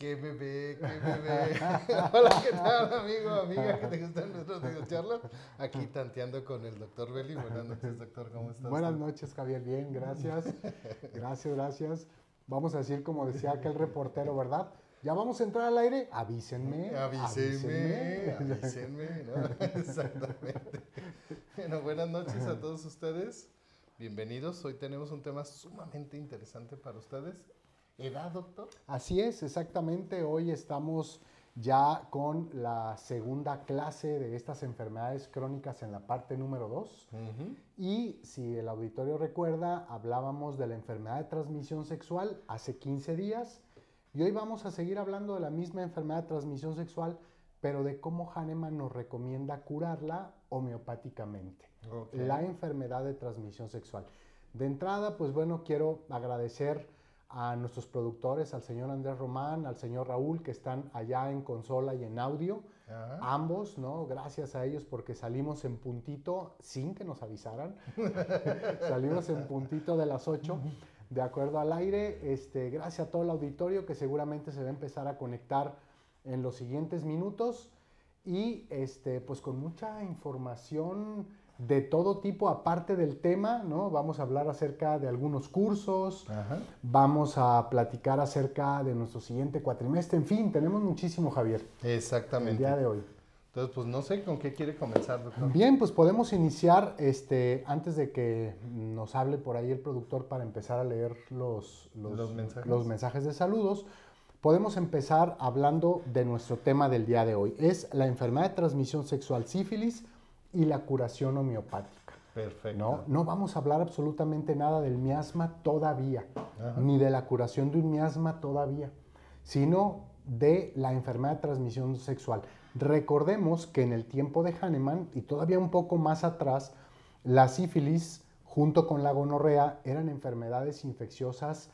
qué bebé, qué bebé. Hola, ¿qué tal, amigo, amiga, que te gustan nuestros videocharlas? Aquí tanteando con el doctor Beli. Buenas noches, doctor, ¿cómo estás? Buenas noches, Javier, bien, gracias. Gracias, gracias. Vamos a decir, como decía aquel reportero, ¿verdad? Ya vamos a entrar al aire, avísenme. Avísenme, avísenme, ¿no? Exactamente. Bueno, buenas noches a todos ustedes. Bienvenidos. Hoy tenemos un tema sumamente interesante para ustedes. ¿Edad, doctor? Así es, exactamente. Hoy estamos ya con la segunda clase de estas enfermedades crónicas en la parte número 2. Y si el auditorio recuerda, hablábamos de la enfermedad de transmisión sexual hace 15 días. Y hoy vamos a seguir hablando de la misma enfermedad de transmisión sexual, pero de cómo Hahnemann nos recomienda curarla homeopáticamente. La enfermedad de transmisión sexual. De entrada, pues bueno, quiero agradecer a nuestros productores, al señor Andrés Román, al señor Raúl, que están allá en consola y en audio. Ambos, ¿no? Gracias a ellos porque salimos en puntito sin que nos avisaran. salimos en puntito de las 8, de acuerdo al aire. Este, gracias a todo el auditorio que seguramente se va a empezar a conectar en los siguientes minutos y este, pues con mucha información de todo tipo, aparte del tema, ¿no? Vamos a hablar acerca de algunos cursos, vamos a platicar acerca de nuestro siguiente cuatrimestre, en fin, tenemos muchísimo, Javier. Exactamente. El día de hoy. Entonces, pues no sé con qué quiere comenzar, doctor. Bien, pues podemos iniciar, este, antes de que nos hable por ahí el productor para empezar a leer los, los, mensajes. los mensajes de saludos, podemos empezar hablando de nuestro tema del día de hoy. Es la enfermedad de transmisión sexual sífilis, y la curación homeopática. Perfecto. ¿no? no vamos a hablar absolutamente nada del miasma todavía, ni de la curación de un miasma todavía, sino de la enfermedad de transmisión sexual. Recordemos que en el tiempo de Hahnemann y todavía un poco más atrás, la sífilis junto con la gonorrea eran enfermedades infecciosas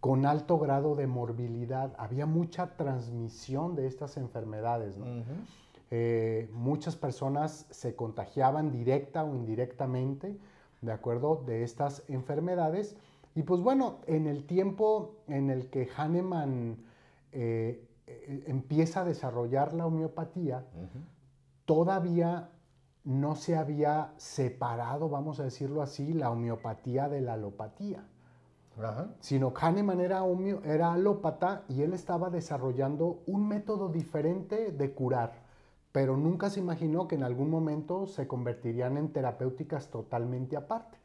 con alto grado de morbilidad. Había mucha transmisión de estas enfermedades. ¿no? Eh, muchas personas se contagiaban directa o indirectamente, ¿de acuerdo?, de estas enfermedades. Y pues bueno, en el tiempo en el que Hahnemann eh, eh, empieza a desarrollar la homeopatía, todavía no se había separado, vamos a decirlo así, la homeopatía de la alopatía. Sino Hahnemann era, era alópata y él estaba desarrollando un método diferente de curar pero nunca se imaginó que en algún momento se convertirían en terapéuticas totalmente aparte.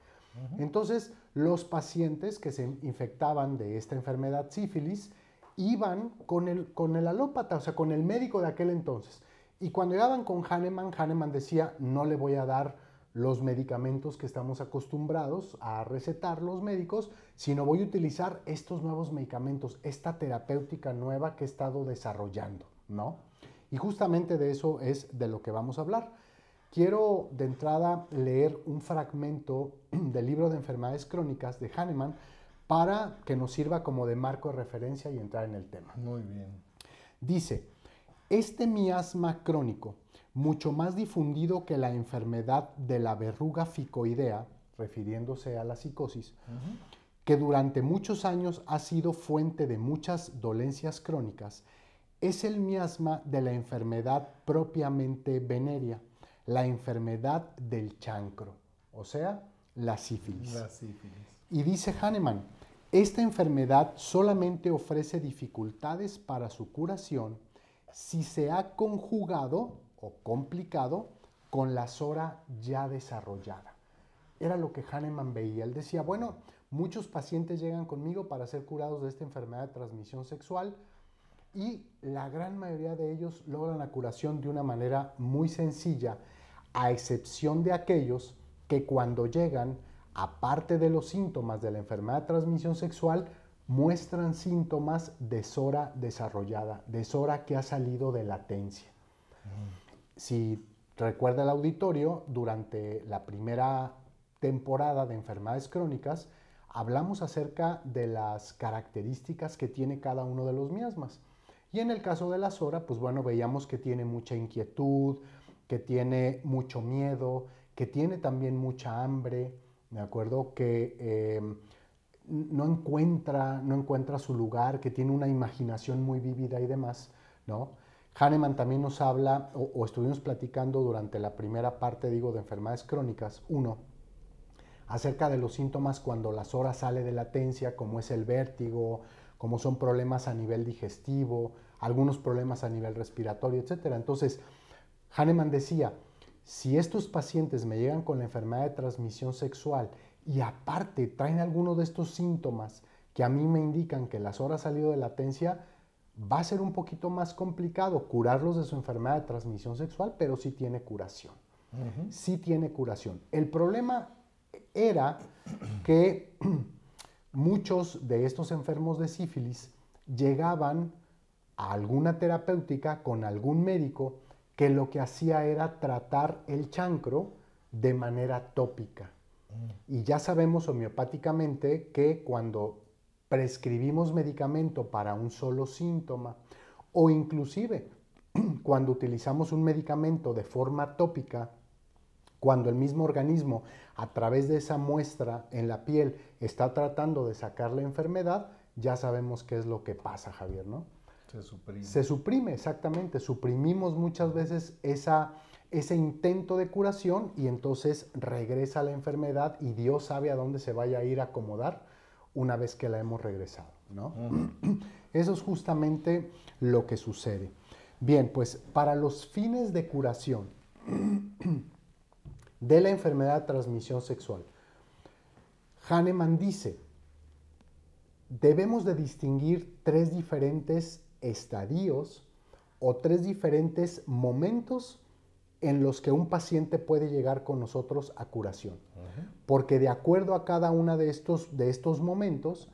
Entonces, los pacientes que se infectaban de esta enfermedad sífilis iban con el, con el alópata, o sea, con el médico de aquel entonces. Y cuando llegaban con Hahnemann, Hahnemann decía, no le voy a dar los medicamentos que estamos acostumbrados a recetar los médicos, sino voy a utilizar estos nuevos medicamentos, esta terapéutica nueva que he estado desarrollando, ¿no? Y justamente de eso es de lo que vamos a hablar. Quiero de entrada leer un fragmento del libro de enfermedades crónicas de Hahnemann para que nos sirva como de marco de referencia y entrar en el tema. Muy bien. Dice, este miasma crónico, mucho más difundido que la enfermedad de la verruga ficoidea, refiriéndose a la psicosis, que durante muchos años ha sido fuente de muchas dolencias crónicas, es el miasma de la enfermedad propiamente venérea, la enfermedad del chancro, o sea, la sífilis. La sífilis. Y dice Hahnemann, esta enfermedad solamente ofrece dificultades para su curación si se ha conjugado o complicado con la sora ya desarrollada. Era lo que Hahnemann veía. Él decía, bueno, muchos pacientes llegan conmigo para ser curados de esta enfermedad de transmisión sexual, y la gran mayoría de ellos logran la curación de una manera muy sencilla, a excepción de aquellos que cuando llegan, aparte de los síntomas de la enfermedad de transmisión sexual, muestran síntomas de SORA desarrollada, de SORA que ha salido de latencia. Si recuerda el auditorio, durante la primera temporada de enfermedades crónicas, hablamos acerca de las características que tiene cada uno de los miasmas. Y en el caso de la Sora, pues bueno, veíamos que tiene mucha inquietud, que tiene mucho miedo, que tiene también mucha hambre, ¿de acuerdo? Que em, no encuentra, no encuentra su lugar, que tiene una imaginación muy vívida y demás, ¿no? Hahnemann también nos habla, o, estuvimos platicando durante la primera parte, digo, de enfermedades crónicas, uno, acerca de los síntomas cuando las horas sale de latencia, como es el vértigo, como son problemas a nivel digestivo, algunos problemas a nivel respiratorio, etc. Entonces, Hahnemann decía, si estos pacientes me llegan con la enfermedad de transmisión sexual y aparte traen alguno de estos síntomas que a mí me indican que las horas salido de latencia, va a ser un poquito más complicado curarlos de su enfermedad de transmisión sexual, pero sí tiene curación. Sí tiene curación. El problema era que muchos de estos enfermos de sífilis llegaban a alguna terapéutica con algún médico que lo que hacía era tratar el chancro de manera tópica. Mm. Y ya sabemos homeopáticamente que cuando prescribimos medicamento para un solo síntoma o inclusive cuando utilizamos un medicamento de forma tópica, cuando el mismo organismo a través de esa muestra en la piel está tratando de sacar la enfermedad, ya sabemos qué es lo que pasa, Javier, ¿no? Se suprime. Se suprime, exactamente. Suprimimos muchas veces esa, ese intento de curación y entonces regresa la enfermedad y Dios sabe a dónde se vaya a ir a acomodar una vez que la hemos regresado. ¿no? Eso es justamente lo que sucede. Bien, pues para los fines de curación de la enfermedad de transmisión sexual, Hahnemann dice, debemos de distinguir tres diferentes estadios o tres diferentes momentos en los que un paciente puede llegar con nosotros a curación. Porque de acuerdo a cada uno de estos, de estos momentos,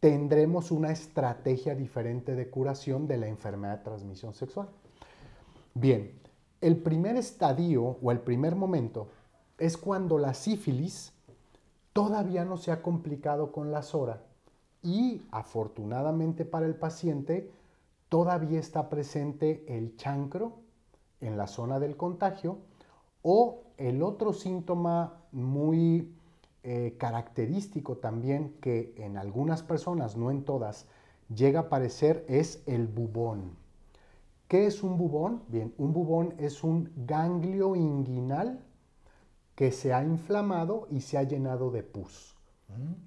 tendremos una estrategia diferente de curación de la enfermedad de transmisión sexual. Bien, el primer estadio o el primer momento es cuando la sífilis todavía no se ha complicado con la SORA y afortunadamente para el paciente todavía está presente el chancro en la zona del contagio o el otro síntoma muy eh, característico también que en algunas personas, no en todas, llega a aparecer es el bubón. ¿Qué es un bubón? Bien, un bubón es un ganglio inguinal que se ha inflamado y se ha llenado de pus.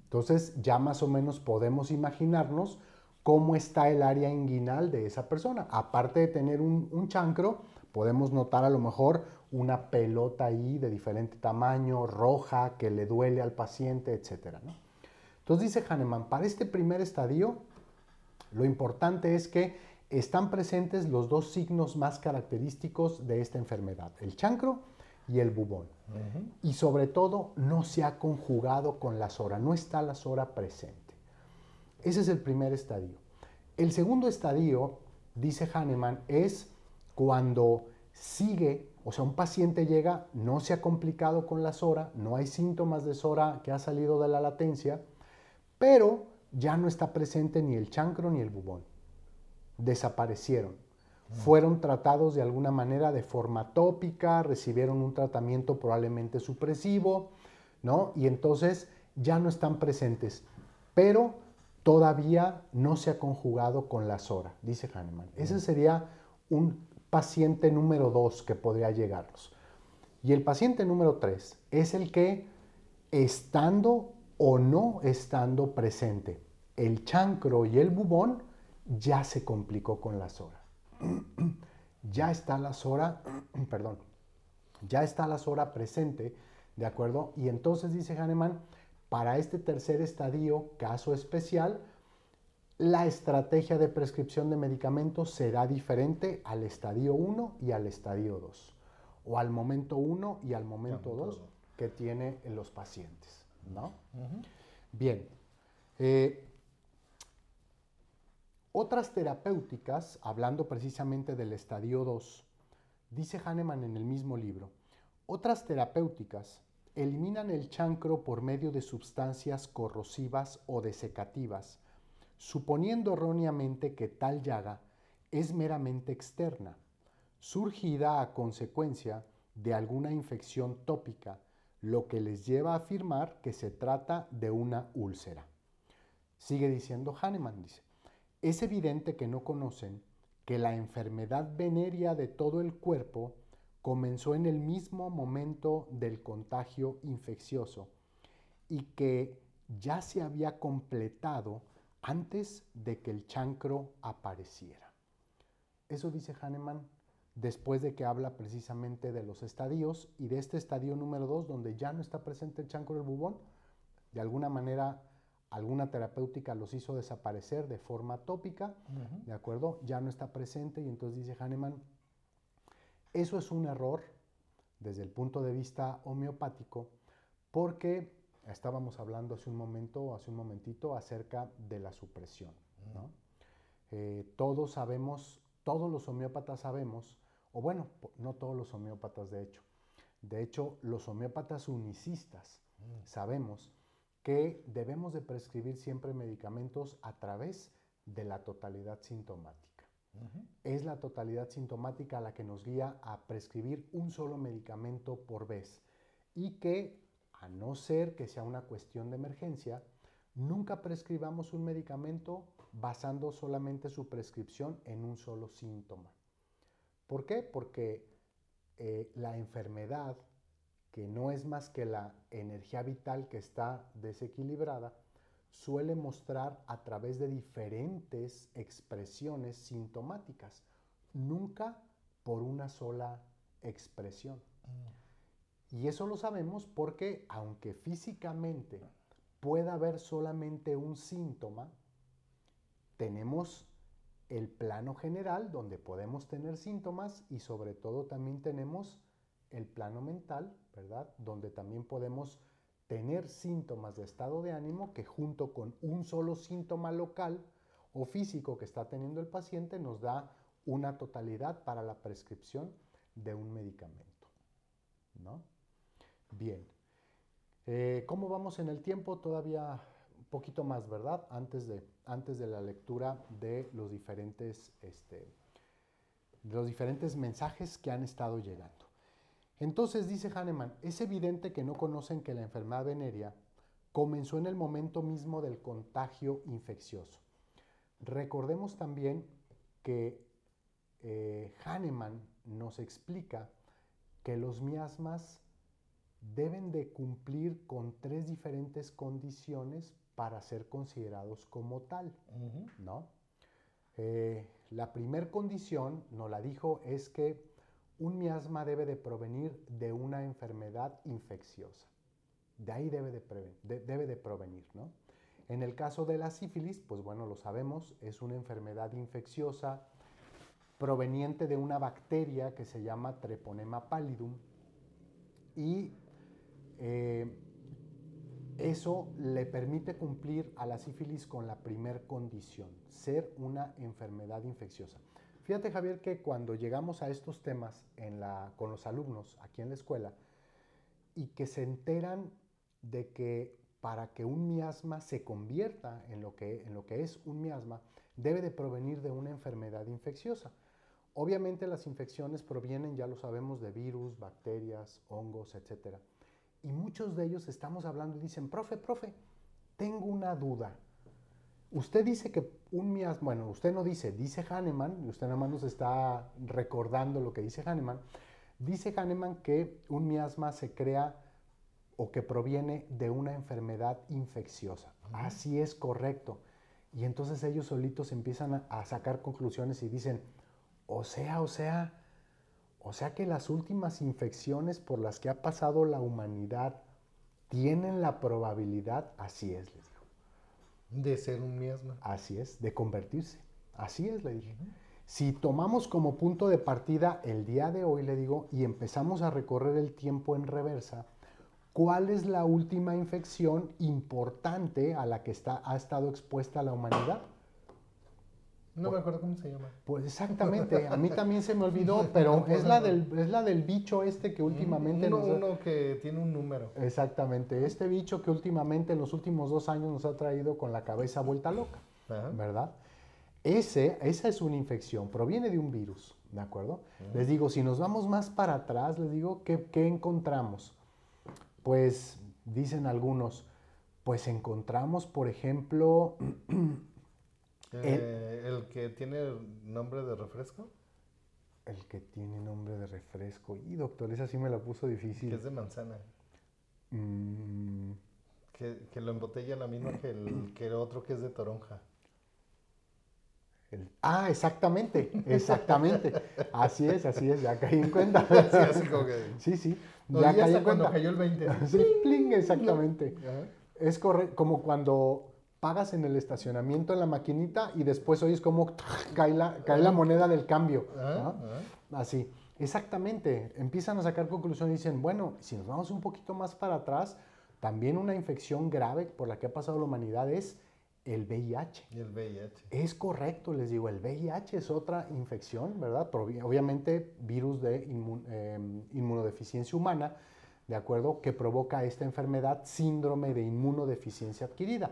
Entonces ya más o menos podemos imaginarnos cómo está el área inguinal de esa persona. Aparte de tener un chancro, Podemos notar a lo mejor una pelota ahí de diferente tamaño, roja, que le duele al paciente, etc. Entonces dice Hahnemann, para este primer estadio, lo importante es que están presentes los dos signos más característicos de esta enfermedad, el chancro y el bubón. Y sobre todo, no se ha conjugado con la sora, no está la sora presente. Ese es el primer estadio. El segundo estadio, dice Hahnemann, es cuando sigue, o sea, un paciente llega, no se ha complicado con la SORA, no hay síntomas de SORA que ha salido de la latencia, pero ya no está presente ni el chancro ni el bubón. Desaparecieron. Mm. Fueron tratados de alguna manera de forma tópica, recibieron un tratamiento probablemente supresivo, ¿no? Y entonces ya no están presentes, pero todavía no se ha conjugado con la SORA, dice Hahnemann. Ese sería un paciente número 2 que podría llegarnos. Y el paciente número 3 es el que, estando o no estando presente, el chancro y el bubón ya se complicó con la SORA. ya está la SORA, perdón, ya está la SORA presente, ¿de acuerdo? Y entonces dice Hahnemann, para este tercer estadio, caso especial, la estrategia de prescripción de medicamentos será diferente al estadio 1 y al estadio 2, o al momento 1 y al momento 2 que tienen los pacientes. ¿no? Bien. Eh, otras terapéuticas, hablando precisamente del estadio 2, dice Hahnemann en el mismo libro, otras terapéuticas eliminan el chancro por medio de sustancias corrosivas o desecativas suponiendo erróneamente que tal llaga es meramente externa, surgida a consecuencia de alguna infección tópica, lo que les lleva a afirmar que se trata de una úlcera. Sigue diciendo Hahnemann, dice, es evidente que no conocen que la enfermedad venérea de todo el cuerpo comenzó en el mismo momento del contagio infeccioso y que ya se había completado antes de que el chancro apareciera. Eso dice Hahnemann después de que habla precisamente de los estadios y de este estadio número 2 donde ya no está presente el chancro del bubón, de alguna manera alguna terapéutica los hizo desaparecer de forma tópica, ¿de acuerdo? Ya no está presente y entonces dice Hahnemann, eso es un error desde el punto de vista homeopático porque estábamos hablando hace un momento, hace un momentito acerca de la supresión, ¿no? Eh, todos sabemos, todos los homeópatas sabemos o bueno, no todos los homeópatas de hecho. De hecho, los homeópatas unicistas mm. sabemos que debemos de prescribir siempre medicamentos a través de la totalidad sintomática. Es la totalidad sintomática la que nos guía a prescribir un solo medicamento por vez y que, a no ser que sea una cuestión de emergencia, nunca prescribamos un medicamento basando solamente su prescripción en un solo síntoma. ¿Por qué? Porque eh, la enfermedad, que no es más que la energía vital que está desequilibrada, suele mostrar a través de diferentes expresiones sintomáticas, nunca por una sola expresión. Mm. Y eso lo sabemos porque aunque físicamente pueda haber solamente un síntoma, tenemos el plano general donde podemos tener síntomas y sobre todo también tenemos el plano mental, ¿verdad? Donde también podemos tener síntomas de estado de ánimo que junto con un solo síntoma local o físico que está teniendo el paciente nos da una totalidad para la prescripción de un medicamento, ¿no? Bien. Eh, ¿Cómo vamos en el tiempo? Todavía un poquito más, ¿verdad? Antes de, antes de la lectura de los diferentes, este, los diferentes mensajes que han estado llegando. Entonces dice Hahnemann, es evidente que no conocen que la enfermedad venérea comenzó en el momento mismo del contagio infeccioso. Recordemos también que eh, Hahnemann nos explica que los miasmas deben de cumplir con tres diferentes condiciones para ser considerados como tal, ¿no? Eh, la primera condición, nos la dijo, es que un miasma debe de provenir de una enfermedad infecciosa. De ahí debe de, provenir, ¿no? En el caso de la sífilis, pues bueno, lo sabemos, es una enfermedad infecciosa proveniente de una bacteria que se llama Treponema pallidum y eh, eso le permite cumplir a la sífilis con la primer condición, ser una enfermedad infecciosa. Fíjate Javier que cuando llegamos a estos temas con los alumnos aquí en la escuela y que se enteran de que para que un miasma se convierta en lo que, en lo que es un miasma, debe de provenir de una enfermedad infecciosa. Obviamente las infecciones provienen, ya lo sabemos, de virus, bacterias, hongos, etcétera y muchos de ellos estamos hablando y dicen, profe, profe, tengo una duda. Usted dice que un miasma, bueno, usted no dice, dice Hahnemann, y usted nada más nos está recordando lo que dice Hahnemann, dice Hahnemann que un miasma se crea o que proviene de una enfermedad infecciosa. Así es correcto. Y entonces ellos solitos empiezan a, a sacar conclusiones y dicen, o sea, o sea, o sea que las últimas infecciones por las que ha pasado la humanidad tienen la probabilidad, así es, les. De ser un miasma. Así es, de convertirse. Así es, le dije. Si tomamos como punto de partida el día de hoy, le digo, y empezamos a recorrer el tiempo en reversa, ¿cuál es la última infección importante a la que está, ha estado expuesta la humanidad? No me acuerdo cómo se llama. Pues exactamente, a mí también se me olvidó, pero es la del, es la del bicho este que últimamente... Uno, uno que tiene un número. Exactamente, este bicho que últimamente en los últimos dos años nos ha traído con la cabeza vuelta loca, ¿verdad? Ese, esa es una infección, proviene de un virus, ¿de acuerdo? Les digo, si nos vamos más para atrás, les digo, ¿qué, qué encontramos? Pues dicen algunos, pues encontramos, por ejemplo, Eh, el que tiene nombre de refresco, el que tiene nombre de refresco. Y doctor, esa sí me la puso que difícil. es de manzana. Mm, Que, que lo embotella la misma que el, que el otro que es de toronja. el- ah, exactamente, exactamente. Así es, así es, ya caí en cuenta. Sí, así como que. Sí, sí, No, ya caí en cuando cuenta. cayó el 20. Sí, pling, exactamente. Es correcto, como cuando pagas en el estacionamiento en la maquinita y después oyes cómo cae la, cae la moneda del cambio. ¿no? ajá. Así, exactamente. Empiezan a sacar conclusiones y dicen, bueno, si nos vamos un poquito más para atrás, también una infección grave por la que ha pasado la humanidad es el VIH. Y el VIH. Es correcto, les digo, el VIH es otra infección, ¿verdad? Obviamente, virus de eh, inmunodeficiencia humana, ¿de acuerdo? Que provoca esta enfermedad, síndrome de inmunodeficiencia adquirida.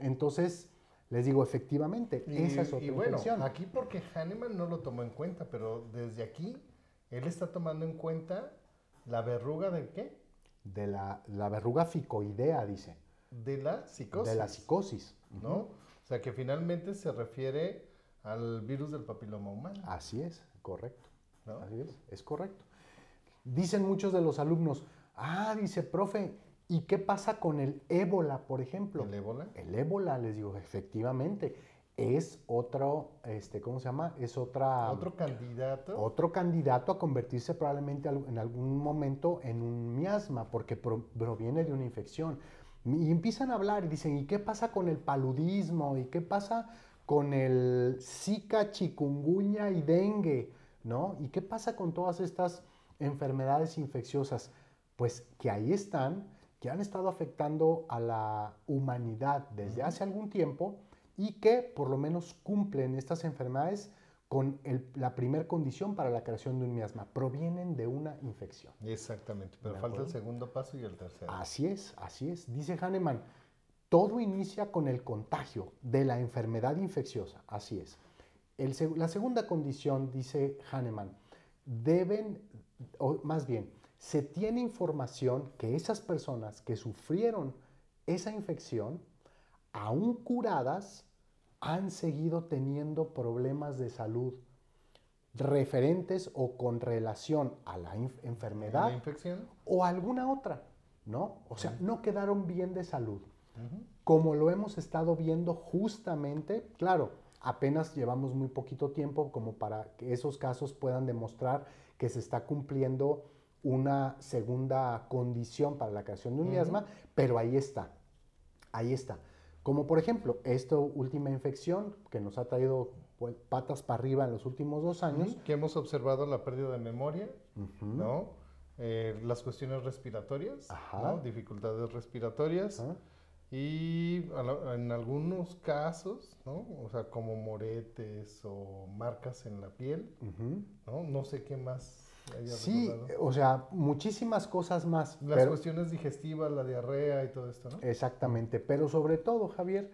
Entonces, les digo, efectivamente, Y, esa es otra y bueno, infección. aquí porque Hahnemann no lo tomó en cuenta, pero desde aquí él está tomando en cuenta la verruga de qué? De la, la verruga ficoidea, dice, De la psicosis. de la psicosis. ¿no? O sea que finalmente se refiere al virus del papiloma humano. Así es, correcto. ¿no? Así es, es correcto. Dicen muchos de los alumnos, ah, dice, profe, ¿y qué pasa con el ébola, por ejemplo? ¿El ébola? El ébola, les digo, efectivamente, es otro, este, ¿cómo se llama? Es otra, Otro candidato. otro candidato a convertirse probablemente en algún momento en un miasma, porque pro- proviene de una infección. Y empiezan a hablar y dicen, ¿y qué pasa con el paludismo? ¿Y qué pasa con el Zika, chikungunya y dengue? ¿No? ¿Y qué pasa con todas estas enfermedades infecciosas? Pues que ahí están, que han estado afectando a la humanidad desde hace algún tiempo y que por lo menos cumplen estas enfermedades con el- la primera condición para la creación de un miasma. Provienen de una infección. Exactamente, pero ¿De falta el segundo paso y el tercero. Así es, así es. Dice Hahnemann, todo inicia con el contagio de la enfermedad infecciosa. Así es. El la segunda condición, dice Hahnemann, deben, o más bien, se tiene información que esas personas que sufrieron esa infección, aún curadas, han seguido teniendo problemas de salud referentes o con relación a la enfermedad ¿La infección? o alguna otra, ¿no? O sea, no quedaron bien de salud. Como lo hemos estado viendo justamente, claro, apenas llevamos muy poquito tiempo como para que esos casos puedan demostrar que se está cumpliendo una segunda condición para la creación de un Ujú. miasma, pero ahí está, ahí está. Como por ejemplo, esta última infección que nos ha traído pues, patas para arriba en los últimos dos años. Que hemos observado la pérdida de memoria. ¿no? Eh, las cuestiones respiratorias, Ajá. ¿no? Dificultades respiratorias. Ajá. Y la- en algunos casos, ¿no? O sea, como moretes o marcas en la piel. ¿no? No sé qué más Sí, recordado. o sea, muchísimas cosas más. Las pero- cuestiones digestivas, la diarrea y todo esto, ¿no? Exactamente, pero sobre todo, Javier,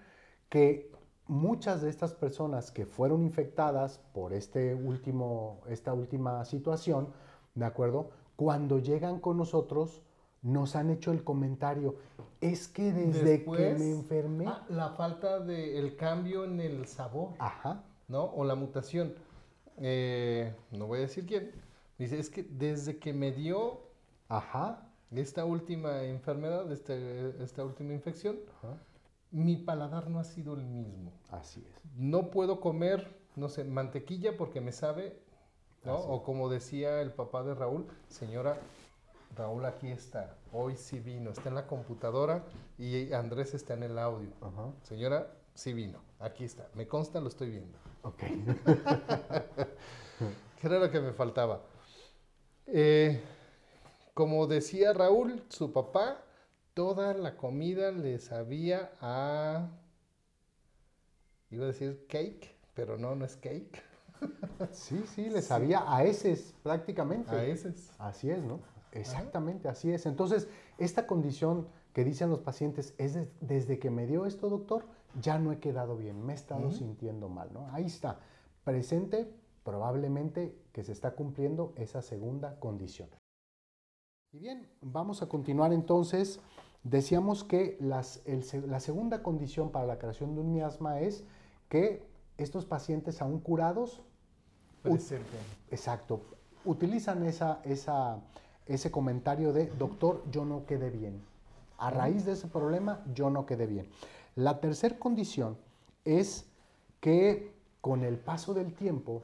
que muchas de estas personas que fueron infectadas por este último, esta última situación, ¿de acuerdo? Cuando llegan con nosotros, nos han hecho el comentario, es que desde que me enfermé, ah, la falta de el cambio en el sabor, ajá, ¿no? O la mutación. Eh, no voy a decir quién. Dice, es que desde que me dio ajá, esta última enfermedad, este- esta última infección, ajá, mi paladar no ha sido el mismo. así es. No puedo comer, no sé, mantequilla porque me sabe, ¿no? O como decía el papá de Raúl, señora, Raúl aquí está, hoy sí vino, está en la computadora y Andrés está en el audio. Ajá, Señora, sí vino, aquí está, me consta, lo estoy viendo. ok. ¿Qué era lo que me faltaba? Eh, como decía Raúl, su papá, toda la comida le sabía a... Iba a decir cake, pero no, no es cake. Sí, sí, le sabía a ese prácticamente. A eses. Así es, ¿no? Exactamente, así es. Entonces, esta condición que dicen los pacientes es de- desde que me dio esto, doctor, ya no he quedado bien, me he estado sintiendo mal, ¿no? Ahí está, presente, probablemente que se está cumpliendo esa segunda condición. Y bien, vamos a continuar entonces. Decíamos que las, la segunda condición para la creación de un miasma es que estos pacientes aún curados. Exacto. Utilizan esa, esa, ese comentario de, doctor, yo no quedé bien. A raíz de ese problema, yo no quedé bien. La tercera condición es que con el paso del tiempo,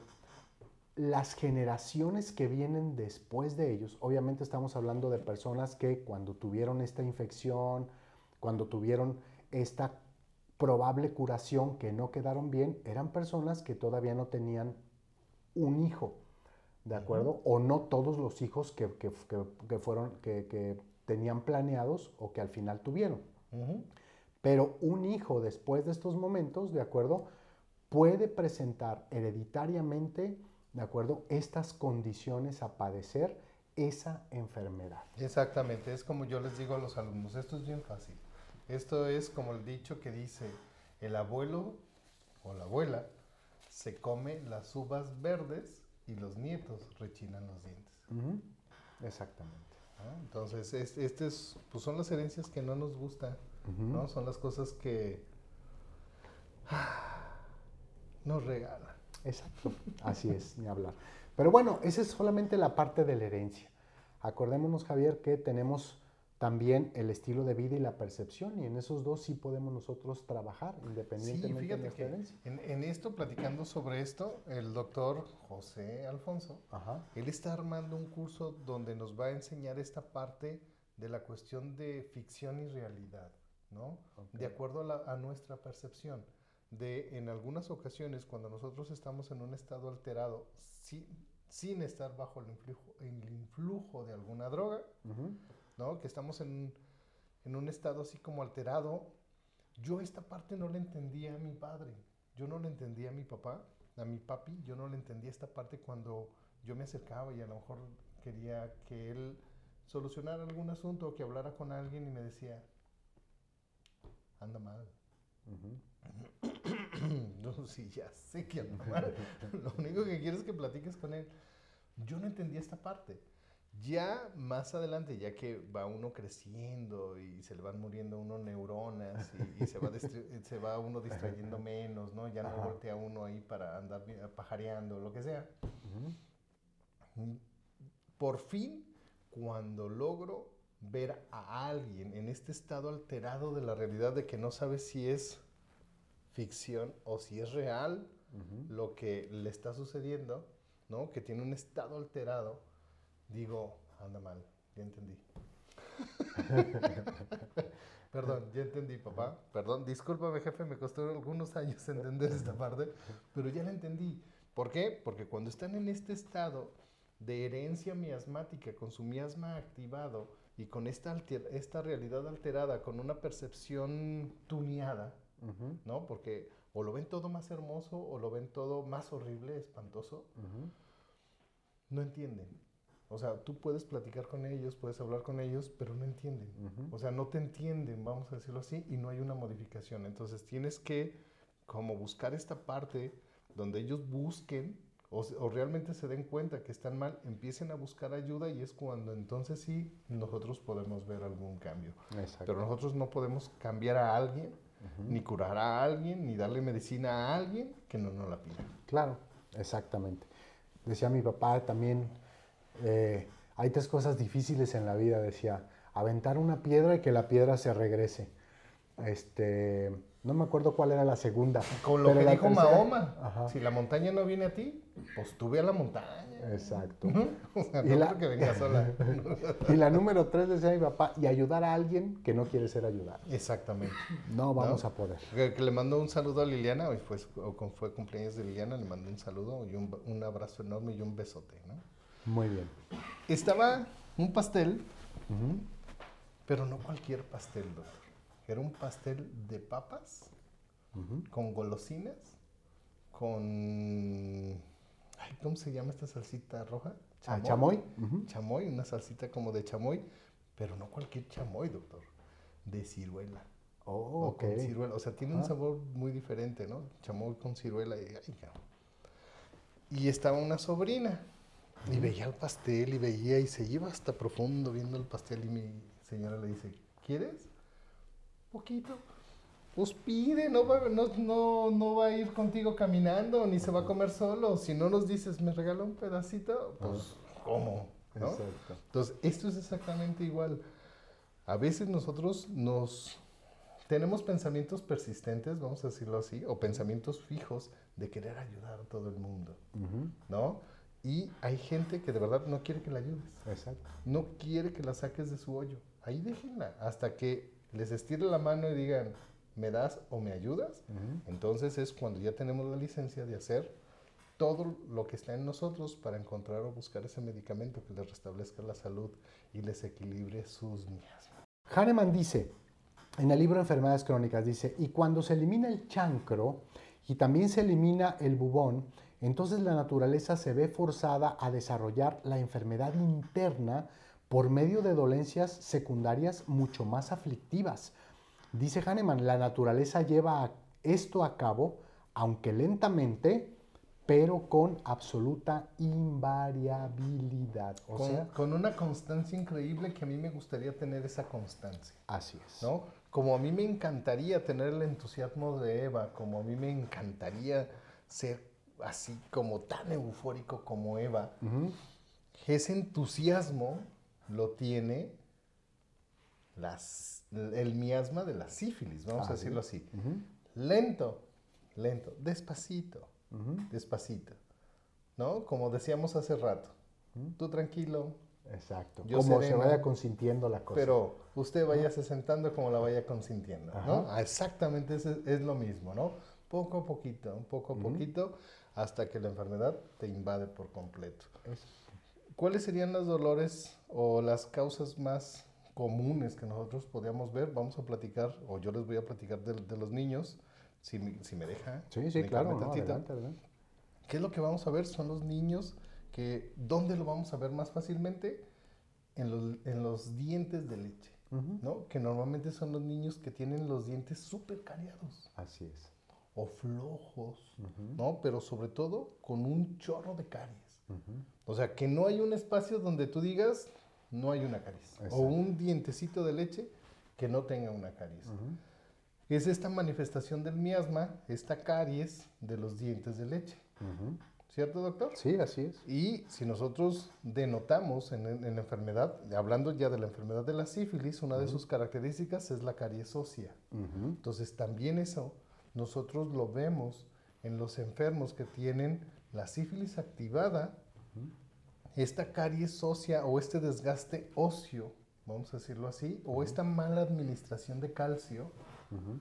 las generaciones que vienen después de ellos, obviamente estamos hablando de personas que cuando tuvieron esta infección, cuando tuvieron esta probable curación que no quedaron bien, eran personas que todavía no tenían un hijo, ¿de acuerdo? O no todos los hijos que, fueron, que, tenían planeados o que al final tuvieron. Pero un hijo después de estos momentos, ¿de acuerdo? Puede presentar hereditariamente ¿de acuerdo? Estas condiciones a padecer esa enfermedad. Exactamente, es como yo les digo a los alumnos, esto es bien fácil. Esto es como el dicho que dice, el abuelo o la abuela se come las uvas verdes y los nietos rechinan los dientes. Exactamente. Ah, entonces, este, es, pues son las herencias que no nos gustan, ¿no? Son las cosas que nos regalan. Exacto, así es, ni hablar. Pero bueno, esa es solamente la parte de la herencia. Acordémonos, Javier, que tenemos también el estilo de vida y la percepción, y en esos dos sí podemos nosotros trabajar independientemente de nuestra herencia. En, en, esto, platicando sobre esto, el doctor José Alfonso, él está armando un curso donde nos va a enseñar esta parte de la cuestión de ficción y realidad, ¿no? De acuerdo a, a nuestra percepción de en algunas ocasiones cuando nosotros estamos en un estado alterado sin, estar bajo el influjo, el influjo de alguna droga, ¿no? que estamos en, en, un estado así como alterado, yo esta parte no la entendía a mi padre, yo no la entendía a mi papá, a mi papi, yo no le entendía esta parte cuando yo me acercaba y a lo mejor quería que él solucionara algún asunto o que hablara con alguien y me decía, anda mal. no, sí, ya sé que Lo único que quiero es que platiques con él. Yo no entendía esta parte. Ya más adelante, ya que va uno creciendo y se le van muriendo uno neuronas y, se, va se va uno distrayendo menos, ¿no? Ya no voltea uno ahí para andar pajareando, lo que sea. Por fin, cuando logro ver a alguien en este estado alterado de la realidad de que no sabe si es ficción o si es real lo que le está sucediendo, ¿no? Que tiene un estado alterado, digo, anda mal, ya entendí. Perdón, ya entendí, papá. Perdón, discúlpame, jefe, me costó algunos años entender esta parte, pero ya la entendí. ¿Por qué? Porque cuando están en este estado de herencia miasmática, con su miasma activado y con esta, esta realidad alterada, con una percepción tuneada, ¿no? Porque o lo ven todo más hermoso o lo ven todo más horrible, espantoso. No entienden. O sea, tú puedes platicar con ellos, puedes hablar con ellos, pero no entienden. O sea, no te entienden, vamos a decirlo así, y no hay una modificación. Entonces tienes que como buscar esta parte donde ellos busquen o, o, realmente se den cuenta que están mal, empiecen a buscar ayuda y es cuando entonces sí nosotros podemos ver algún cambio. Pero nosotros no podemos cambiar a alguien ni curar a alguien, ni darle medicina a alguien que no nos la pida. Claro, exactamente. Decía mi papá también, eh, hay tres cosas difíciles en la vida, decía, aventar una piedra y que la piedra se regrese. Este, no me acuerdo cuál era la segunda. Con lo que dijo Mahoma, si la montaña no viene a ti, pues tú ve a la montaña. Exacto. y, la, que venga sola. y la número tres decía mi papá, y ayudar a alguien que no quiere ser ayudado. Exactamente. No vamos a poder. Que, le mando un saludo a Liliana, hoy fue, fue cumpleaños de Liliana, le mando un saludo y un, un, abrazo enorme y un besote. ¿no? Muy bien. Estaba un pastel, pero no cualquier pastel, doctor. Era un pastel de papas, con golosinas, con ¿cómo se llama esta salsita roja? Ah, chamoy. Chamoy, una salsita como de chamoy, pero no cualquier chamoy, doctor, de ciruela. Oh, o con ciruela. O sea, tiene un sabor muy diferente, ¿no? Chamoy con ciruela y, y estaba una sobrina. Y veía el pastel y veía y se iba hasta profundo viendo el pastel y mi señora le dice, ¿quieres? Poquito. Pues pide, no va, no, no, no va a ir contigo caminando, ni se va a comer solo. Si no nos dices, me regala un pedacito, pues, ¿cómo? ¿No? Exacto. Entonces, esto es exactamente igual. A veces nosotros nos tenemos pensamientos persistentes, vamos a decirlo así, o pensamientos fijos de querer ayudar a todo el mundo. ¿no? Y hay gente que de verdad no quiere que la ayudes, Exacto. no quiere que la saques de su hoyo. Ahí déjenla hasta que les estire la mano y digan, ¿me das o me ayudas? Entonces es cuando ya tenemos la licencia de hacer todo lo que está en nosotros para encontrar o buscar ese medicamento que les restablezca la salud y les equilibre sus miasmas. Hahnemann dice, en el libro Enfermedades Crónicas, dice, y cuando se elimina el chancro y también se elimina el bubón, entonces la naturaleza se ve forzada a desarrollar la enfermedad interna por medio de dolencias secundarias mucho más aflictivas. Dice Hahnemann, la naturaleza lleva esto a cabo, aunque lentamente, pero con absoluta invariabilidad. O con, sea, con una constancia increíble que a mí me gustaría tener esa constancia, así es. ¿no? Como a mí me encantaría tener el entusiasmo de Eva, como a mí me encantaría ser así como tan eufórico como Eva, ese entusiasmo lo tiene las, el miasma de la sífilis, vamos Ah, a decirlo así. Ujú. Lento, lento, despacito, Ujú. despacito, ¿no? Como decíamos hace rato, tú tranquilo, Exacto. Yo Como sereno, se vaya consintiendo la cosa. pero usted váyase sentando como la vaya consintiendo, ¿no? Ah, Exactamente, es, es lo mismo, ¿no? Poco a poquito, un poco a poquito, hasta que la enfermedad te invade por completo. Es- ¿Cuáles serían los dolores o las causas más comunes que nosotros podríamos ver? Vamos a platicar, o yo les voy a platicar de, de los niños, si, si me deja. Sí, sí, claro. no, adelante, adelante. ¿Qué es lo que vamos a ver? Son los niños que, ¿dónde lo vamos a ver más fácilmente? En los, en los dientes de leche, Ujú. ¿no? Que normalmente son los niños que tienen los dientes súper cariados Así es. o flojos, Ujú. ¿no? Pero sobre todo con un chorro de caries. Ujú. O sea, que no hay un espacio donde tú digas, no hay una caries. Exacto. O un dientecito de leche que no tenga una caries. Es esta manifestación del miasma, esta caries de los dientes de leche. Ujú. ¿Cierto, doctor? Sí, así es. Y si nosotros denotamos en, en la enfermedad, hablando ya de la enfermedad de la sífilis, una de sus características es la caries ósea. Entonces también eso nosotros lo vemos en los enfermos que tienen la sífilis activada, esta caries ósea o este desgaste óseo, vamos a decirlo así, o esta mala administración de calcio Ujú.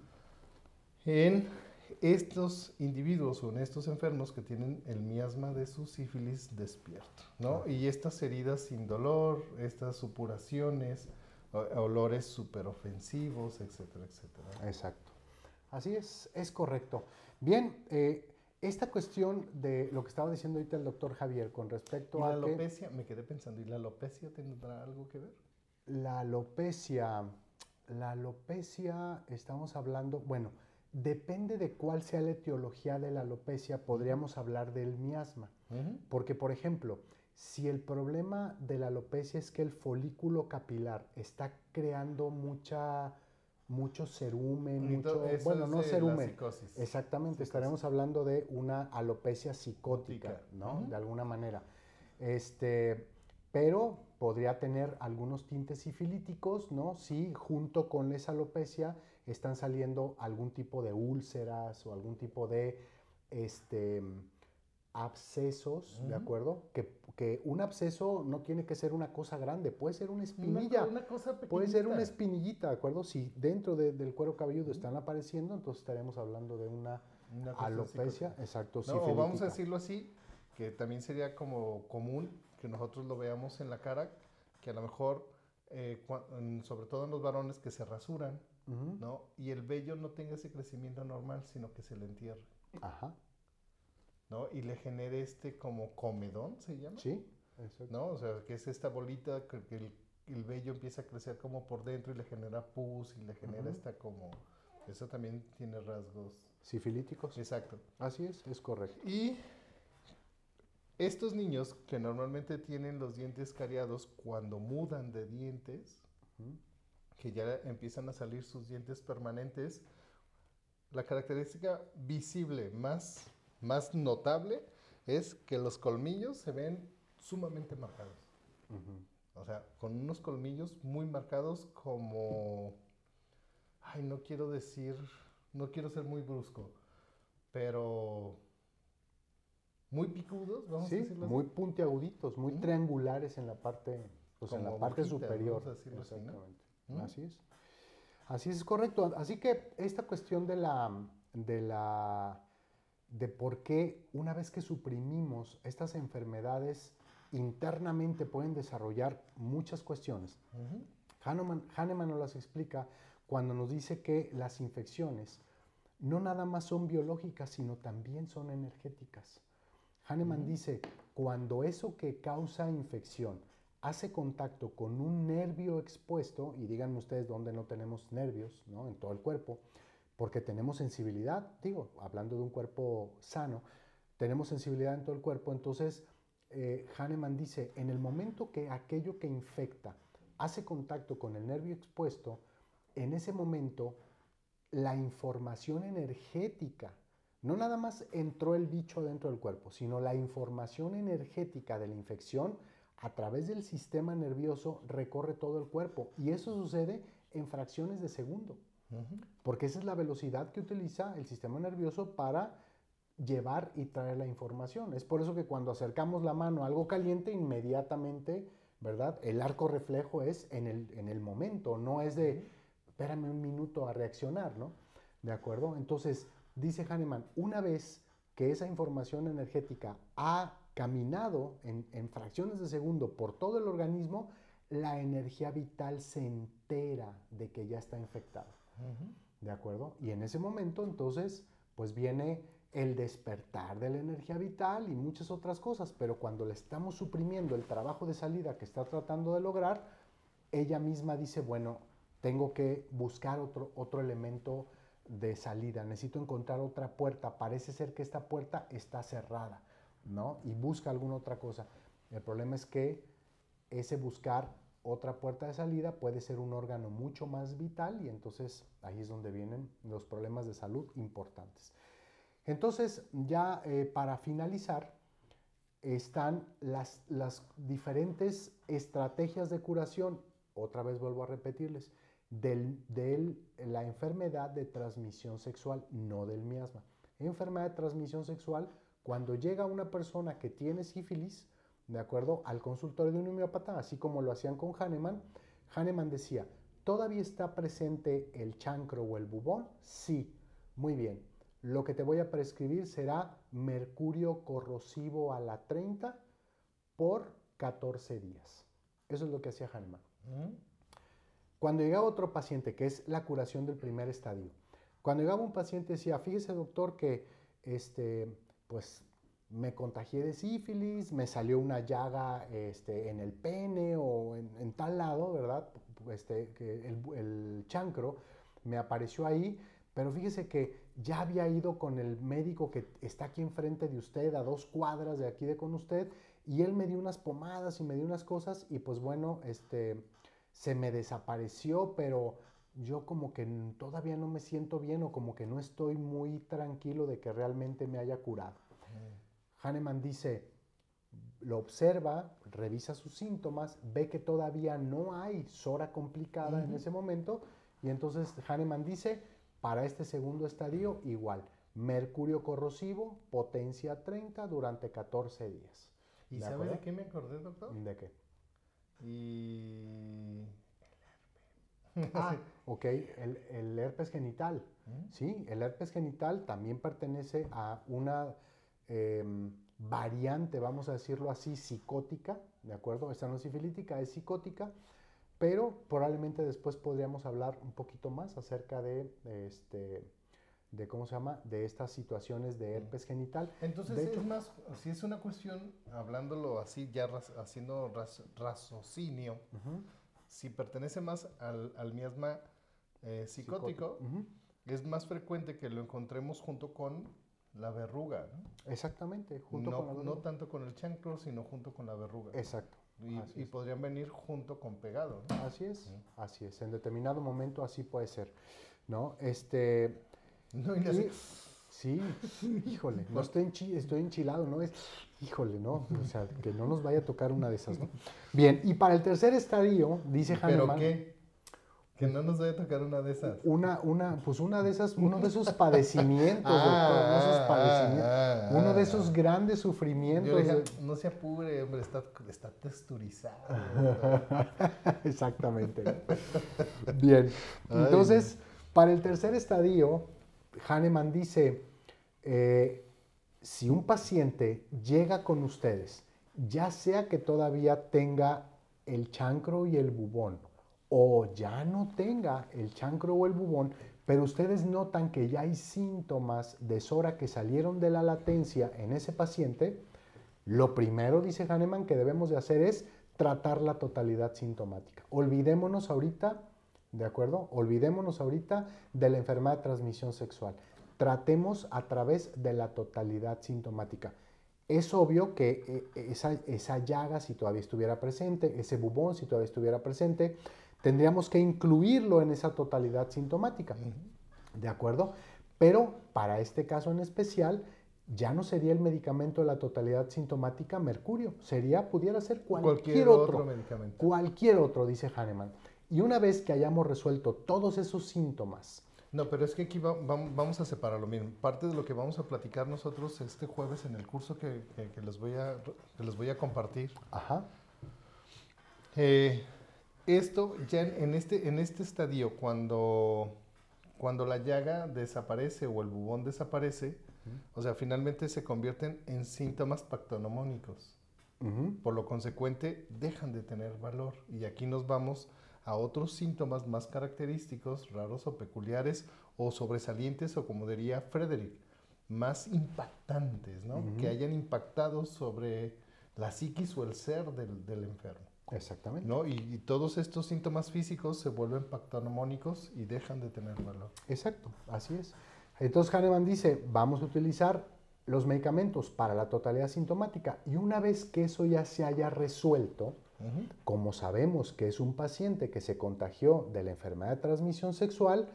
en estos individuos o en estos enfermos que tienen el miasma de su sífilis despierto, ¿no? Y estas heridas sin dolor, estas supuraciones, olores superofensivos, etcétera, etcétera. Exacto. Así es, es correcto. Bien, eh, esta cuestión de lo que estaba diciendo ahorita el doctor Javier con Y respecto la a que alopecia, me quedé pensando, ¿y la alopecia tendrá algo que ver? la alopecia, la alopecia, estamos hablando, bueno, depende de cuál sea la etiología de la alopecia, podríamos hablar del miasma. Porque, por ejemplo, si el problema de la alopecia es que el folículo capilar está creando mucha, mucho cerumen, mucho, eso bueno, no cerumen, exactamente, Psicosis. estaremos hablando de una alopecia psicótica. ¿no? De alguna manera. Este, pero podría tener algunos tintes sifilíticos, ¿no? Si junto con esa alopecia están saliendo algún tipo de úlceras o algún tipo de este, abscesos, ¿de acuerdo? Que, que un absceso no tiene que ser una cosa grande, puede ser una espinilla. una cosa Puede ser una espinillita, ¿de acuerdo? Si dentro de- del cuero cabelludo están apareciendo, entonces estaremos hablando de una alopecia, exacto, No, o vamos a decirlo así, que también sería como común que nosotros lo veamos en la cara, que a lo mejor, eh, sobre todo en los varones que se rasuran. ¿no? Y el vello no tenga ese crecimiento normal, sino que se le entierre, Ajá, ¿no? Y le genere este como comedón, ¿se llama? sí, exacto. ¿No? O sea, que es esta bolita que, que el, el vello empieza a crecer como por dentro y le genera pus y le genera esta como... Eso también tiene rasgos. Sifilíticos. Exacto. Así es, es correcto. Y Estos niños que normalmente tienen los dientes cariados cuando mudan de dientes, que ya empiezan a salir sus dientes permanentes, la característica visible más, más notable es que los colmillos se ven sumamente marcados. O sea, con unos colmillos muy marcados como... Ay, no quiero decir, no quiero ser muy brusco, pero muy picudos, vamos a decirlo muy puntiaguditos, muy triangulares en la parte, pues en la parte superior. Exactamente. Así es. Así es correcto. Así que esta cuestión de la, de la, de por qué una vez que suprimimos estas enfermedades internamente pueden desarrollar muchas cuestiones. Hahnemann, nos las explica cuando nos dice que las infecciones no nada más son biológicas, sino también son energéticas. Hahnemann dice, cuando eso que causa infección hace contacto con un nervio expuesto, y díganme ustedes dónde no tenemos nervios, ¿no? En todo el cuerpo, porque tenemos sensibilidad, digo, hablando de un cuerpo sano, tenemos sensibilidad en todo el cuerpo, entonces eh, Hahnemann dice, en el momento que aquello que infecta hace contacto con el nervio expuesto, en ese momento la información energética, no nada más entró el bicho dentro del cuerpo, sino la información energética de la infección a través del sistema nervioso recorre todo el cuerpo. Y eso sucede en fracciones de segundo, porque esa es la velocidad que utiliza el sistema nervioso para llevar y traer la información. Es por eso que cuando acercamos la mano a algo caliente, inmediatamente, ¿verdad? El arco reflejo es en el, en el momento, no es de, espérame un minuto a reaccionar, ¿no? ¿De acuerdo? Entonces, dice Hahnemann, una vez que esa información energética ha caminado en, en, fracciones de segundo por todo el organismo, la energía vital se entera de que ya está ¿De acuerdo? Y en ese momento, entonces, pues viene el despertar de la energía vital y muchas otras cosas, pero cuando le estamos suprimiendo el trabajo de salida que está tratando de lograr, ella misma dice, bueno, tengo que buscar otro, otro elemento de salida, necesito encontrar otra puerta, parece ser que esta puerta está cerrada, ¿no? Y busca alguna otra cosa. El problema es que ese buscar otra puerta de salida puede ser un órgano mucho más vital y entonces ahí es donde vienen los problemas de salud importantes. Entonces, ya eh, para finalizar, están las, diferentes estrategias de curación, otra vez vuelvo a repetirles, de la enfermedad de transmisión sexual, no del miasma. Enfermedad de transmisión sexual, cuando llega una persona que tiene sífilis, de acuerdo al consultorio de un homeópata, así como lo hacían con Hahnemann, Hahnemann decía, ¿todavía está presente el chancro o el bubón? Sí, muy bien. Lo que te voy a prescribir será mercurio corrosivo a la 30 por 14 días. Eso es lo que hacía Hahnemann. Cuando llegaba otro paciente, que es la curación del primer estadio, cuando llegaba un paciente decía, fíjese doctor que este, pues me contagié de sífilis, me salió una llaga este, en el pene o en, tal lado, ¿verdad? Este, el, el chancro me apareció ahí, pero fíjese que ya había ido con el médico que está aquí enfrente de usted, a dos cuadras de aquí de con usted, y él me dio unas pomadas y me dio unas cosas, y pues bueno, este, se me desapareció, pero yo como que todavía no me siento bien o como que no estoy muy tranquilo de que realmente me haya curado. Hahnemann dice, lo observa, revisa sus síntomas, ve que todavía no hay sora complicada en ese momento, y entonces Hahnemann dice, para este segundo estadio, igual. Mercurio corrosivo, potencia 30 durante 14 días. ¿Y sabe de qué me acordé, doctor? ¿De qué? Y... El herpes. Ah, ok, el, herpes genital. ¿Mm? Sí, el herpes genital también pertenece a una em, variante, vamos a decirlo así, psicótica, ¿de acuerdo? Esta no es sifilítica, es psicótica pero probablemente después podríamos hablar un poquito más acerca de, este, de cómo se llama, de estas situaciones de herpes genital. Entonces es más, si es una cuestión, hablándolo así, ya haciendo raciocinio, si pertenece más al, miasma eh, psicótico, es más frecuente que lo encontremos junto con la verruga, ¿no? Exactamente, junto no, con la no tanto con el chancro, sino junto con la verruga. Exacto. Y, podrían venir junto con pegado, ¿no? Así es, así es. En determinado momento así puede ser, ¿no? Este, No, y y- sí, híjole, no estoy, enchi- estoy enchilado, ¿no? Es, híjole, ¿no? O sea, que no nos vaya a tocar una de esas, ¿no? Bien, y para el tercer estadio, dice ¿Pero Hahnemann, qué? Que no nos vaya a tocar una de esas. una, una, pues una de esas, uno de esos padecimientos, Ah, doctor, uno de esos ah, padecimientos, ah, uno de ah. esos grandes sufrimientos. le dije, de- no se apure, hombre, está, está texturizado. Exactamente. Bien. Entonces, para el tercer estadio, Hahnemann dice, eh, si un paciente llega con ustedes, ya sea que todavía tenga el chancro y el bubón, o ya no tenga el chancro o el bubón, pero ustedes notan que ya hay síntomas de SORA que salieron de la latencia en ese paciente, lo primero, dice Hahnemann, que debemos de hacer es tratar la totalidad sintomática. Olvidémonos ahorita, ¿de acuerdo? Olvidémonos ahorita de la enfermedad de transmisión sexual. Tratemos a través de la totalidad sintomática. Es obvio que eh, esa, esa llaga, si todavía estuviera presente, ese bubón, si todavía estuviera presente, tendríamos que incluirlo en esa totalidad sintomática. ¿De acuerdo? Pero para este caso en especial, ya no sería el medicamento de la totalidad sintomática mercurio, sería, pudiera ser cualquier, Cualquier otro, otro medicamento. Cualquier otro, dice Hahnemann. Y una vez que hayamos resuelto todos esos síntomas, No, pero es que aquí va- vam- vamos a separarlo. Miren, parte de lo que vamos a platicar nosotros este jueves en el curso que, que- que les, voy a, que les voy a compartir. ajá, Eh, esto ya en, este, en este estadio, cuando, cuando la llaga desaparece o el bubón desaparece, o sea, finalmente se convierten en síntomas pactonomónicos. Por lo consecuente, dejan de tener valor. Y aquí nos vamos a otros síntomas más característicos, raros o peculiares, o sobresalientes, o como diría Frederick, más impactantes, ¿no? Que hayan impactado sobre la psiquis o el ser del, del enfermo, exactamente. ¿no? Y, y todos estos síntomas físicos se vuelven pactonomónicos y dejan de tener valor. Exacto, así es. Entonces Hahnemann dice, vamos a utilizar los medicamentos para la totalidad sintomática y una vez que eso ya se haya resuelto, como sabemos que es un paciente que se contagió de la enfermedad de transmisión sexual,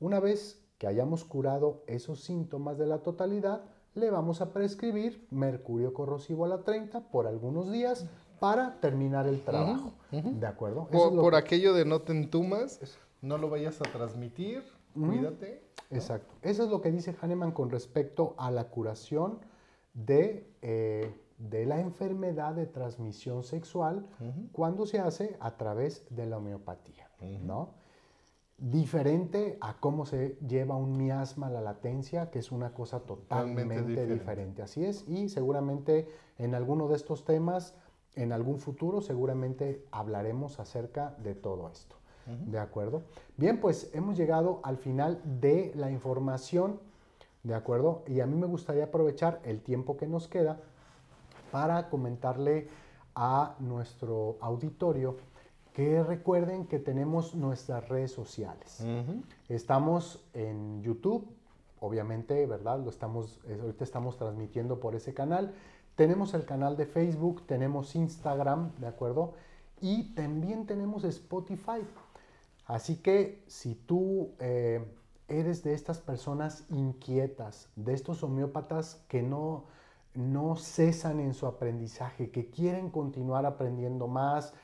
una vez que hayamos curado esos síntomas de la totalidad, le vamos a prescribir mercurio corrosivo a la 30 por algunos días para terminar el trabajo. ¿De acuerdo? Eso Por, es lo por que- aquello de no te entumas, no lo vayas a transmitir, cuídate. Exacto. Eso es lo que dice Hahnemann con respecto a la curación de, eh, de la enfermedad de transmisión sexual cuando se hace a través de la homeopatía. ¿no? Diferente a cómo se lleva un miasma a la latencia, que es una cosa totalmente Totalmente diferente. diferente. Así es, y seguramente en alguno de estos temas, en algún futuro, seguramente hablaremos acerca de todo esto. ¿De acuerdo? Bien, pues hemos llegado al final de la información, ¿de acuerdo? Y a mí me gustaría aprovechar el tiempo que nos queda para comentarle a nuestro auditorio que recuerden que tenemos nuestras redes sociales. Estamos en YouTube, obviamente, ¿verdad? Lo estamos, eh, ahorita estamos transmitiendo por ese canal. Tenemos el canal de Facebook, tenemos Instagram, ¿de acuerdo? Y también tenemos Spotify. Así que si tú eh, eres de estas personas inquietas, de estos homeópatas que no, no cesan en su aprendizaje, que quieren continuar aprendiendo más,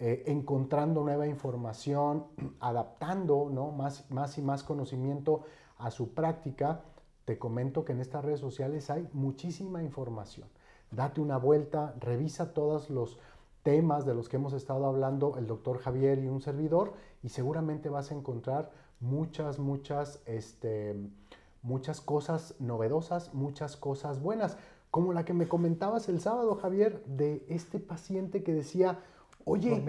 eh, encontrando nueva información, adaptando ¿no? más, más y más conocimiento a su práctica, te comento que en estas redes sociales hay muchísima información. Date una vuelta, revisa todos los temas de los que hemos estado hablando el doctor Javier y un servidor y seguramente vas a encontrar muchas, muchas, este, muchas cosas novedosas, muchas cosas buenas, como la que me comentabas el sábado, Javier, de este paciente que decía, oye,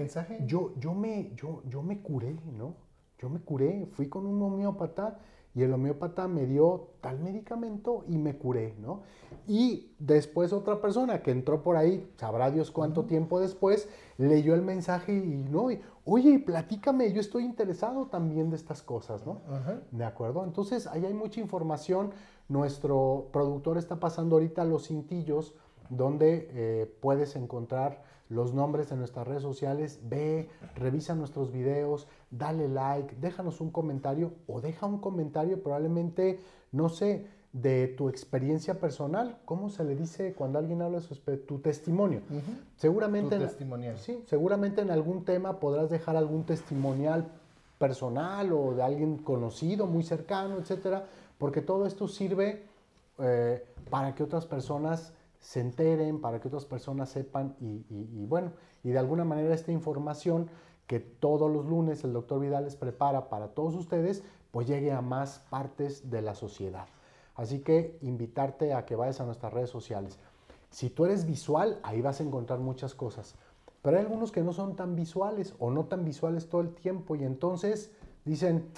yo, yo, me, yo, yo me curé, ¿no? Yo me curé, fui con un homeópata y el homeópata me dio tal medicamento y me curé, ¿no? Y después otra persona que entró por ahí, sabrá Dios cuánto tiempo después, leyó el mensaje y, ¿no? Y, Oye, platícame, yo estoy interesado también de estas cosas, ¿no? Ajá. ¿De acuerdo? Entonces, ahí hay mucha información. nuestro productor está pasando ahorita los cintillos donde eh, puedes encontrar los nombres de nuestras redes sociales, ve, revisa nuestros videos, dale like, déjanos un comentario o deja un comentario probablemente, no sé, de tu experiencia personal, ¿cómo se le dice cuando alguien habla de tu testimonio? Seguramente, tu testimonial. sí, seguramente en algún tema podrás dejar algún testimonial personal o de alguien conocido, muy cercano, etcétera, porque todo esto sirve eh, para que otras personas se enteren, para que otras personas sepan y, bueno, y de alguna manera esta información que todos los lunes el doctor Vidal les prepara para todos ustedes, pues llegue a más partes de la sociedad. Así que invitarte a que vayas a nuestras redes sociales. Si tú eres visual, ahí vas a encontrar muchas cosas. Pero hay algunos que no son tan visuales o no tan visuales todo el tiempo y entonces dicen,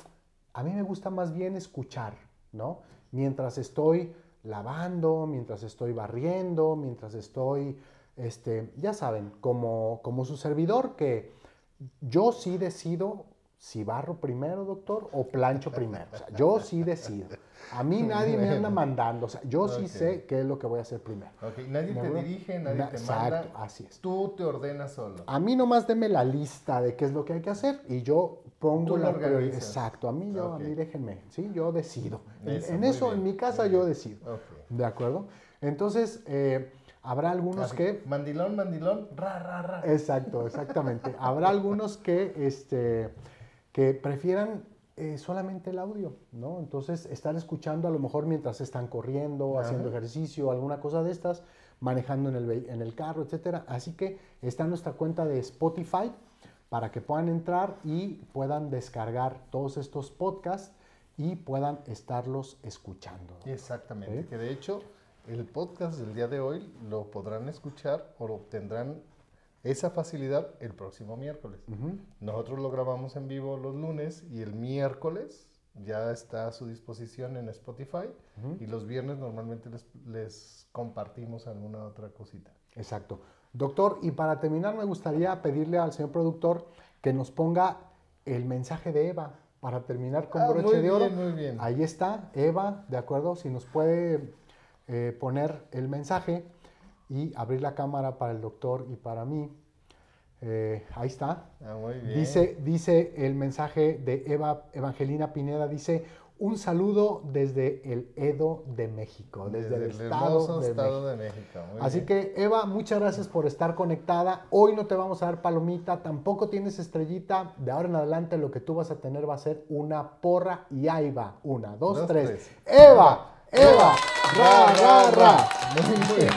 a mí me gusta más bien escuchar, ¿no? Mientras estoy lavando, mientras estoy barriendo, mientras estoy, este, ya saben, como, como su servidor, que yo sí decido si barro primero, doctor, o plancho primero. O sea, yo sí decido. A mí nadie me anda mandando. O sea, yo sí sé qué es lo que voy a hacer primero. Okay. Nadie te dirige, nadie te manda. Exacto, así es. Tú te ordenas solo. A mí nomás deme la lista de qué es lo que hay que hacer y yo pongo la prioridad. Exacto, a mí, yo, a mí déjenme, ¿sí? Yo decido. en, eso, en mi casa, yo decido. ¿De acuerdo? Entonces, eh, habrá algunos que... Mandilón, mandilón, ra, ra, ra. Exacto, exactamente. habrá algunos que, este que prefieran eh, solamente el audio, ¿no? Entonces, estar escuchando a lo mejor mientras están corriendo, haciendo ejercicio, alguna cosa de estas, manejando en el, en el carro, etcétera. Así que está nuestra cuenta de Spotify para que puedan entrar y puedan descargar todos estos podcasts y puedan estarlos escuchando. Exactamente, ¿Eh? que de hecho el podcast del día de hoy lo podrán escuchar o lo obtendrán esa facilidad el próximo miércoles. Nosotros lo grabamos en vivo los lunes y el miércoles ya está a su disposición en Spotify y los viernes normalmente les, compartimos alguna otra cosita. Exacto. Doctor, y para terminar me gustaría pedirle al señor productor que nos ponga el mensaje de Eva para terminar con ah, broche de oro. Muy bien. Ahí está, Eva, ¿de acuerdo? Si nos puede eh, poner el mensaje y abrir la cámara para el doctor y para mí. Eh, ahí está. Ah, muy bien. Dice, dice el mensaje de Eva Evangelina Pineda, dice, un saludo desde el Edo de México, desde, el, estado, de, México. Así que Eva, muchas gracias por estar conectada. Hoy no te vamos a dar palomita, tampoco tienes estrellita. De ahora en adelante lo que tú vas a tener va a ser una porra y ahí va. Una, dos, tres. Eva, Eva, ra, ra, ra. Muy bien.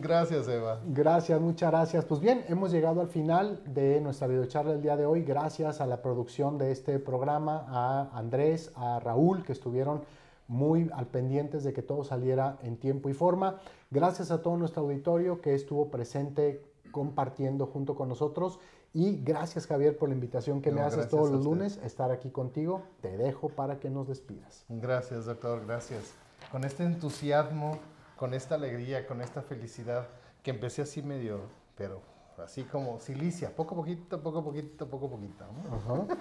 Gracias, Eva. Gracias, muchas gracias. Pues bien, hemos llegado al final de nuestra videocharla del día de hoy. Gracias a la producción de este programa, a Andrés, a Raúl, que estuvieron muy al pendientes de que todo saliera en tiempo y forma. Gracias a todo nuestro auditorio que estuvo presente compartiendo junto con nosotros. Y gracias Javier por la invitación que me haces todos los lunes, estar aquí contigo. Te dejo para que nos despidas. Gracias, doctor, gracias. Con este entusiasmo con esta alegría, con esta felicidad, que empecé así medio, pero así como silicia, poco a poquito, poco a poquito, poco a poquito.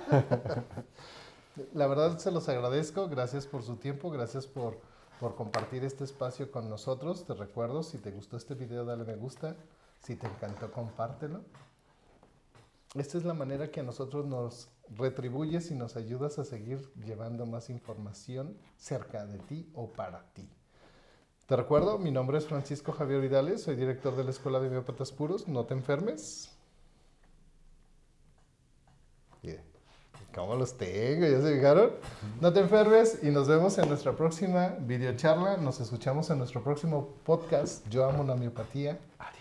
La verdad se los agradezco, gracias por su tiempo, gracias por, por compartir este espacio con nosotros. Te recuerdo, si te gustó este video, dale me gusta. Si te encantó, compártelo. Esta es la manera que a nosotros nos retribuyes y nos ayudas a seguir llevando más información cerca de ti o para ti. Te recuerdo, mi nombre es Francisco Javier Vidales, soy director de la Escuela de Homeópatas Puros. No te enfermes. ¿Cómo los tengo? ¿Ya se fijaron? No te enfermes y nos vemos en nuestra próxima videocharla. Nos escuchamos en nuestro próximo podcast. Yo amo la miopatía. Adiós.